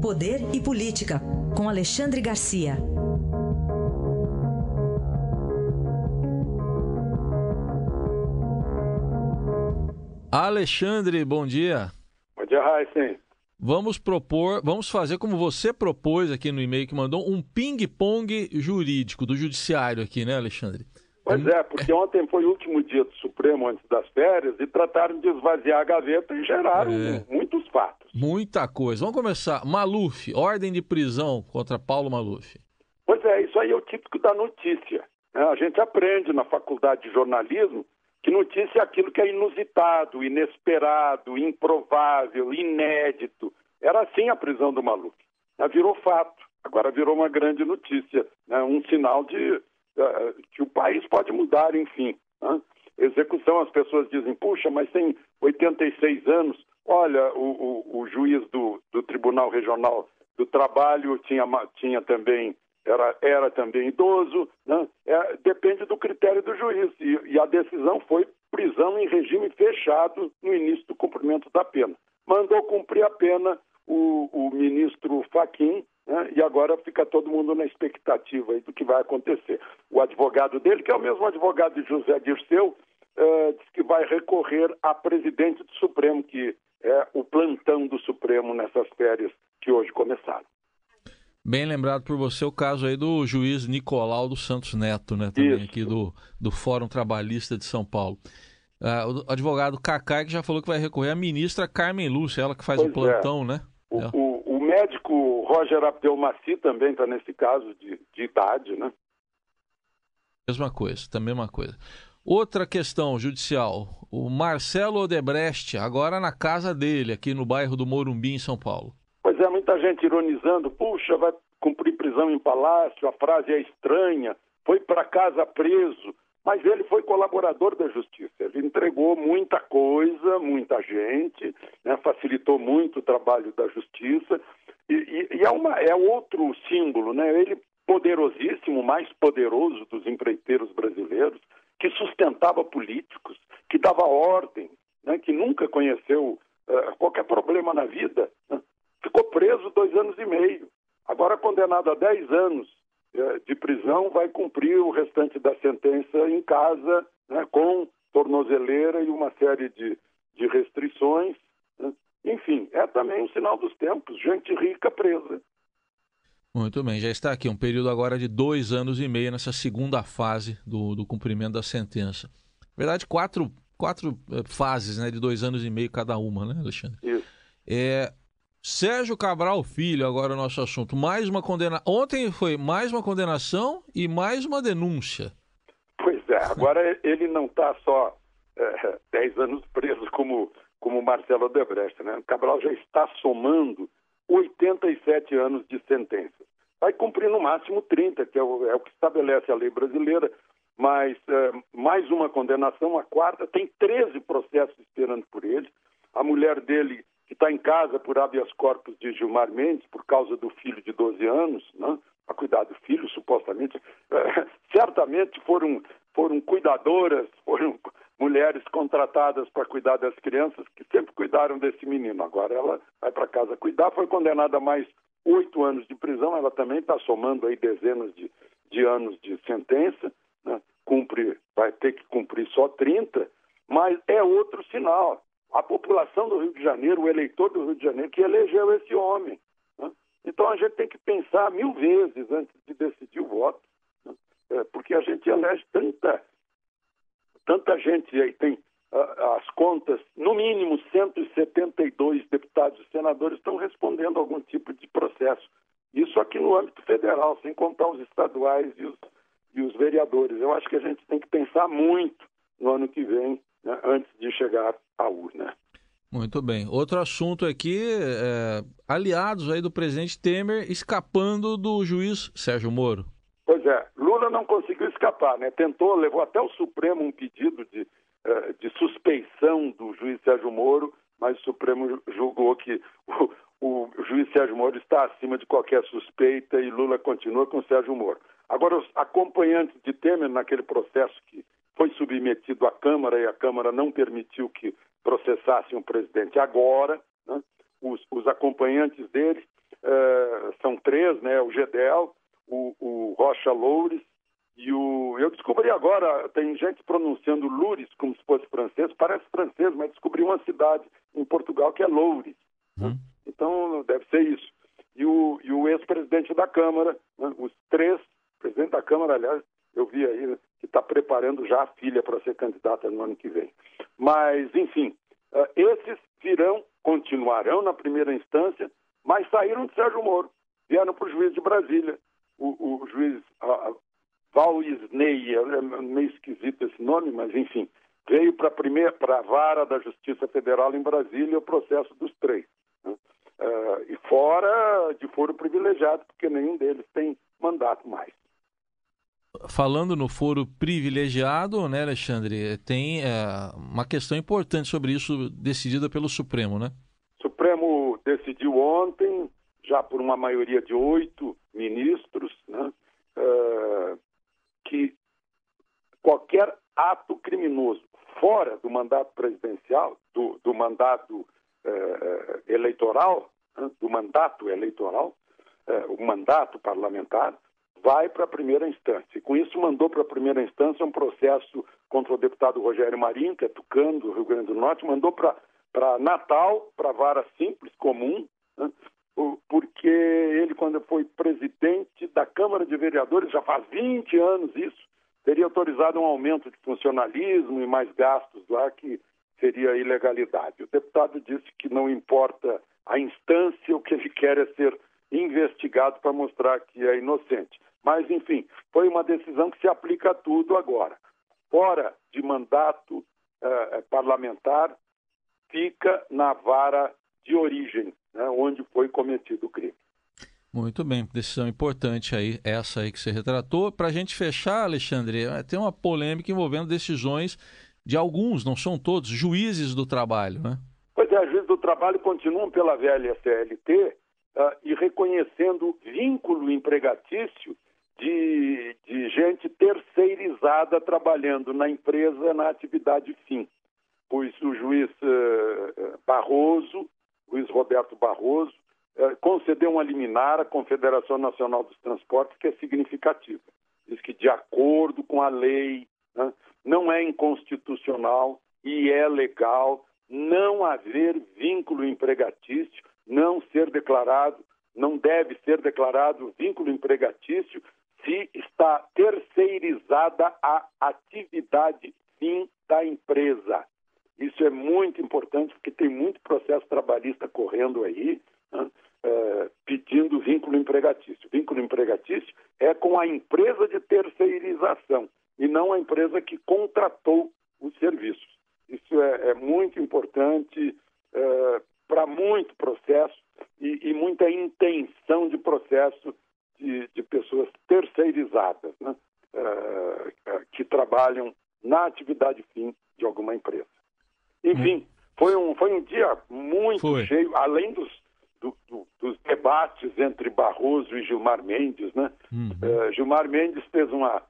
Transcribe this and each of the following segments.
Poder e Política, com Alexandre Garcia. Alexandre, bom dia. Bom dia, Raíssen. Vamos propor, vamos fazer como você propôs aqui no e-mail que mandou, um ping-pong jurídico do judiciário aqui, né, Alexandre? Pois é, porque ontem foi o último dia do Supremo antes das férias e trataram de esvaziar a gaveta e geraram é. muitos fatos. Muita coisa. Vamos começar. Maluf, ordem de prisão contra Paulo Maluf. Pois é, isso aí é o típico da notícia. Né? A gente aprende na faculdade de jornalismo que notícia é aquilo que é inusitado, inesperado, improvável, inédito. Era assim a prisão do Maluf. Virou fato, agora virou uma grande notícia, né? um sinal de uh, que o país pode mudar, enfim. Né? Execução, as pessoas dizem, puxa, mas tem 86 anos. Olha, o, o, o juiz do, do Tribunal Regional do Trabalho tinha, tinha também era, era também idoso, né? é, depende do critério do juiz. E, e, a decisão foi prisão em regime fechado no início do cumprimento da pena. Mandou cumprir a pena o, o ministro Faquim, né? e agora fica todo mundo na expectativa do que vai acontecer. O advogado dele, que é o mesmo advogado de José Dirceu, uh, diz que vai recorrer a presidente do Supremo, que é o plantão do Supremo nessas férias que hoje começaram. Bem lembrado por você o caso aí do juiz Nicolau dos Santos Neto, né? Também Isso. aqui do, do Fórum Trabalhista de São Paulo. Uh, o advogado Cacai que já falou que vai recorrer à ministra Carmen Lúcia, ela que faz pois o plantão, é. né? O, é. o, o, médico Roger Abdelmaci também está nesse caso de, de idade, né? Mesma coisa, também uma coisa. Outra questão judicial, o Marcelo Odebrecht, agora na casa dele, aqui no bairro do Morumbi, em São Paulo. Pois é, muita gente ironizando, puxa, vai cumprir prisão em palácio, a frase é estranha, foi para casa preso, mas ele foi colaborador da justiça, ele entregou muita coisa, muita gente, né, facilitou muito o trabalho da justiça, e, e, e é, uma, é outro símbolo, né, ele poderosíssimo, mais poderoso dos empreiteiros brasileiros, que sustentava políticos, que dava ordem, né, que nunca conheceu uh, qualquer problema na vida, né, ficou preso dois anos e meio. Agora condenado a dez anos eh, de prisão, vai cumprir o restante da sentença em casa, né, com tornozeleira e uma série de, de restrições. Né? Enfim, é também um sinal dos tempos, gente rica presa. Muito bem, já está aqui um período agora de dois anos e meio nessa segunda fase do, do cumprimento da sentença. Na verdade, quatro, quatro eh, fases né, de dois anos e meio cada uma, né, Alexandre? Isso. É, Sérgio Cabral Filho, agora o nosso assunto. Mais uma condena. Ontem foi mais uma condenação e mais uma denúncia. Pois é, agora ele não está só é, 10 anos preso como, como Marcelo Odebrecht, né? O Cabral já está somando 87 anos de sentença. Vai cumprir no máximo 30, que é o, é o que estabelece a lei brasileira, mas é, mais uma condenação, a quarta, tem 13 processos esperando por ele. A mulher dele que está em casa por habeas corpus de Gilmar Mendes, por causa do filho de 12 anos, né? a cuidar do filho, supostamente. É, certamente foram, foram cuidadoras, foram mulheres contratadas para cuidar das crianças, que sempre cuidaram desse menino. Agora ela vai para casa cuidar, foi condenada a mais oito anos de prisão, ela também está somando aí dezenas de, de anos de sentença, né? cumpre, vai ter que cumprir só 30, mas é outro sinal a população do Rio de Janeiro, o eleitor do Rio de Janeiro, que elegeu esse homem. Né? Então a gente tem que pensar mil vezes antes de decidir o voto, né? é, porque a gente elege tanta, tanta gente, aí tem uh, as contas, no mínimo 172 deputados e senadores estão respondendo a algum tipo de processo. Isso aqui no âmbito federal, sem contar os estaduais e os, e os vereadores. Eu acho que a gente tem que pensar muito no ano que vem, né, antes de chegar à urna. Muito bem. Outro assunto aqui, é, aliados aí do presidente Temer escapando do juiz Sérgio Moro. Pois é, Lula não conseguiu escapar, né? Tentou, levou até o Supremo um pedido de, uh, de suspeição do juiz Sérgio Moro, mas o Supremo julgou que o, o, juiz Sérgio Moro está acima de qualquer suspeita e Lula continua com Sérgio Moro. Agora, os acompanhantes de Temer naquele processo que foi submetido à Câmara e a Câmara não permitiu que processassem o presidente agora. Né? Os, os, acompanhantes dele uh, são três, né? O Gedel, o, o Rocha Loures e o. Eu descobri agora, tem gente pronunciando Loures como se fosse francês, parece francês, mas descobri uma cidade em Portugal que é Loures. Hum. Então deve ser isso. E o, e o ex-presidente da Câmara, né? os três, presidente da Câmara, aliás, eu vi aí né, que está preparando já a filha para ser candidata no ano que vem. Mas, enfim, uh, esses virão, continuarão na primeira instância, mas saíram de Sérgio Moro, vieram para o juiz de Brasília. O, o juiz uh, Val Isney, é meio esquisito esse nome, mas enfim, veio para a primeira, para a vara da Justiça Federal em Brasília o processo dos três. Né? Uh, e fora de foro privilegiado, porque nenhum deles tem mandato mais. Falando no foro privilegiado, né, Alexandre, tem é, uma questão importante sobre isso decidida pelo Supremo, né? O Supremo decidiu ontem, já por uma maioria de oito ministros, né, que qualquer ato criminoso fora do mandato presidencial, do, do mandato uh, eleitoral, né, do mandato eleitoral, uh, o mandato parlamentar, vai para a primeira instância. E com isso mandou para a primeira instância um processo contra o deputado Rogério Marinho, que é tucano do Rio Grande do Norte, mandou para Natal, para vara simples, comum, né? Porque ele, quando foi presidente da Câmara de Vereadores, já faz 20 anos isso, teria autorizado um aumento de funcionalismo e mais gastos lá, que seria ilegalidade. O deputado disse que não importa a instância, o que ele quer é ser investigado para mostrar que é inocente. Mas, enfim, foi uma decisão que se aplica a tudo agora. Fora de mandato eh, parlamentar, fica na vara de origem, né, onde foi cometido o crime. Muito bem, decisão importante aí, essa aí que você retratou. Para a gente fechar, Alexandre, eh, tem uma polêmica envolvendo decisões de alguns, não são todos, juízes do trabalho, né? Pois é, juízes do trabalho continuam pela velha CLT uh, e reconhecendo vínculo empregatício de, de gente terceirizada trabalhando na empresa na atividade fim. Pois o juiz uh, Barroso, juiz Roberto Barroso, uh, concedeu uma liminar à Confederação Nacional dos Transportes que é significativa. Diz que, de acordo com a lei, né, não é inconstitucional e é legal não haver vínculo empregatício, não ser declarado, não deve ser declarado vínculo empregatício se está terceirizada a atividade fim da empresa. Isso é muito importante porque tem muito processo trabalhista correndo aí, né, é, pedindo vínculo empregatício. Vínculo empregatício é com a empresa de terceirização e não a empresa que contratou os serviços. Isso é, é muito importante é, para muito processo e, e muita intenção de processo de, de pessoas terceirizadas, né? uh, que trabalham na atividade fim. Enfim, foi, um, foi um dia muito foi. cheio, além dos, do, do, dos debates entre Barroso e Gilmar Mendes, né? Uhum. Uh, Gilmar Mendes fez uma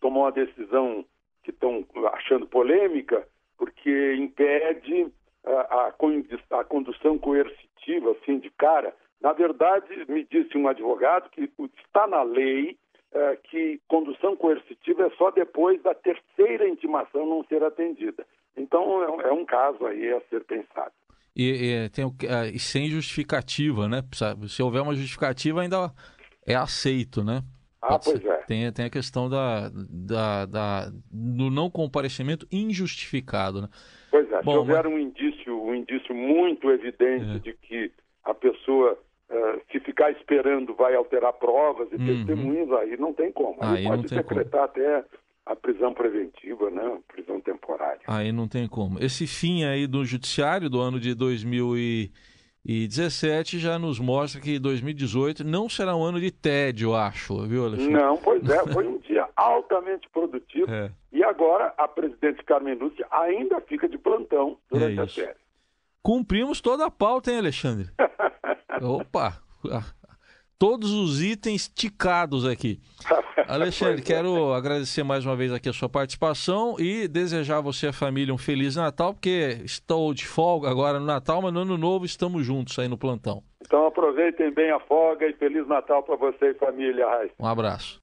tomou uma decisão que estão achando polêmica, porque impede a, a, a condução coercitiva, assim, de cara, na verdade, me disse um advogado que está na lei é, que condução coercitiva é só depois da terceira intimação não ser atendida. Então, é, é um caso aí a ser pensado. E, e, tem, e sem justificativa, né? Se houver uma justificativa, ainda é aceito, né? Ah, pois é. Tem, tem a questão da, da, da, do não comparecimento injustificado, né? Pois é, Bom, se houver mas... um indício, um indício muito evidente é. de que a pessoa Uh, se ficar esperando vai alterar provas e uhum. testemunhas, aí não tem como. Aí, aí pode decretar como. até a prisão preventiva, né? prisão temporária. Aí não tem como. Esse fim aí do judiciário do ano de 2017 já nos mostra que 2018 não será um ano de tédio, acho, viu, Alexandre? Não, pois é, foi um dia altamente produtivo. É. E agora a presidente Carmen Lúcia ainda fica de plantão durante é a série. Cumprimos toda a pauta, hein, Alexandre? Opa! Todos os itens ticados aqui. Alexandre, é. quero agradecer mais uma vez aqui a sua participação e desejar a você e a família um Feliz Natal, porque estou de folga agora no Natal, mas no Ano Novo estamos juntos aí no plantão. Então aproveitem bem a folga e Feliz Natal para você e família, Raiz. Um abraço.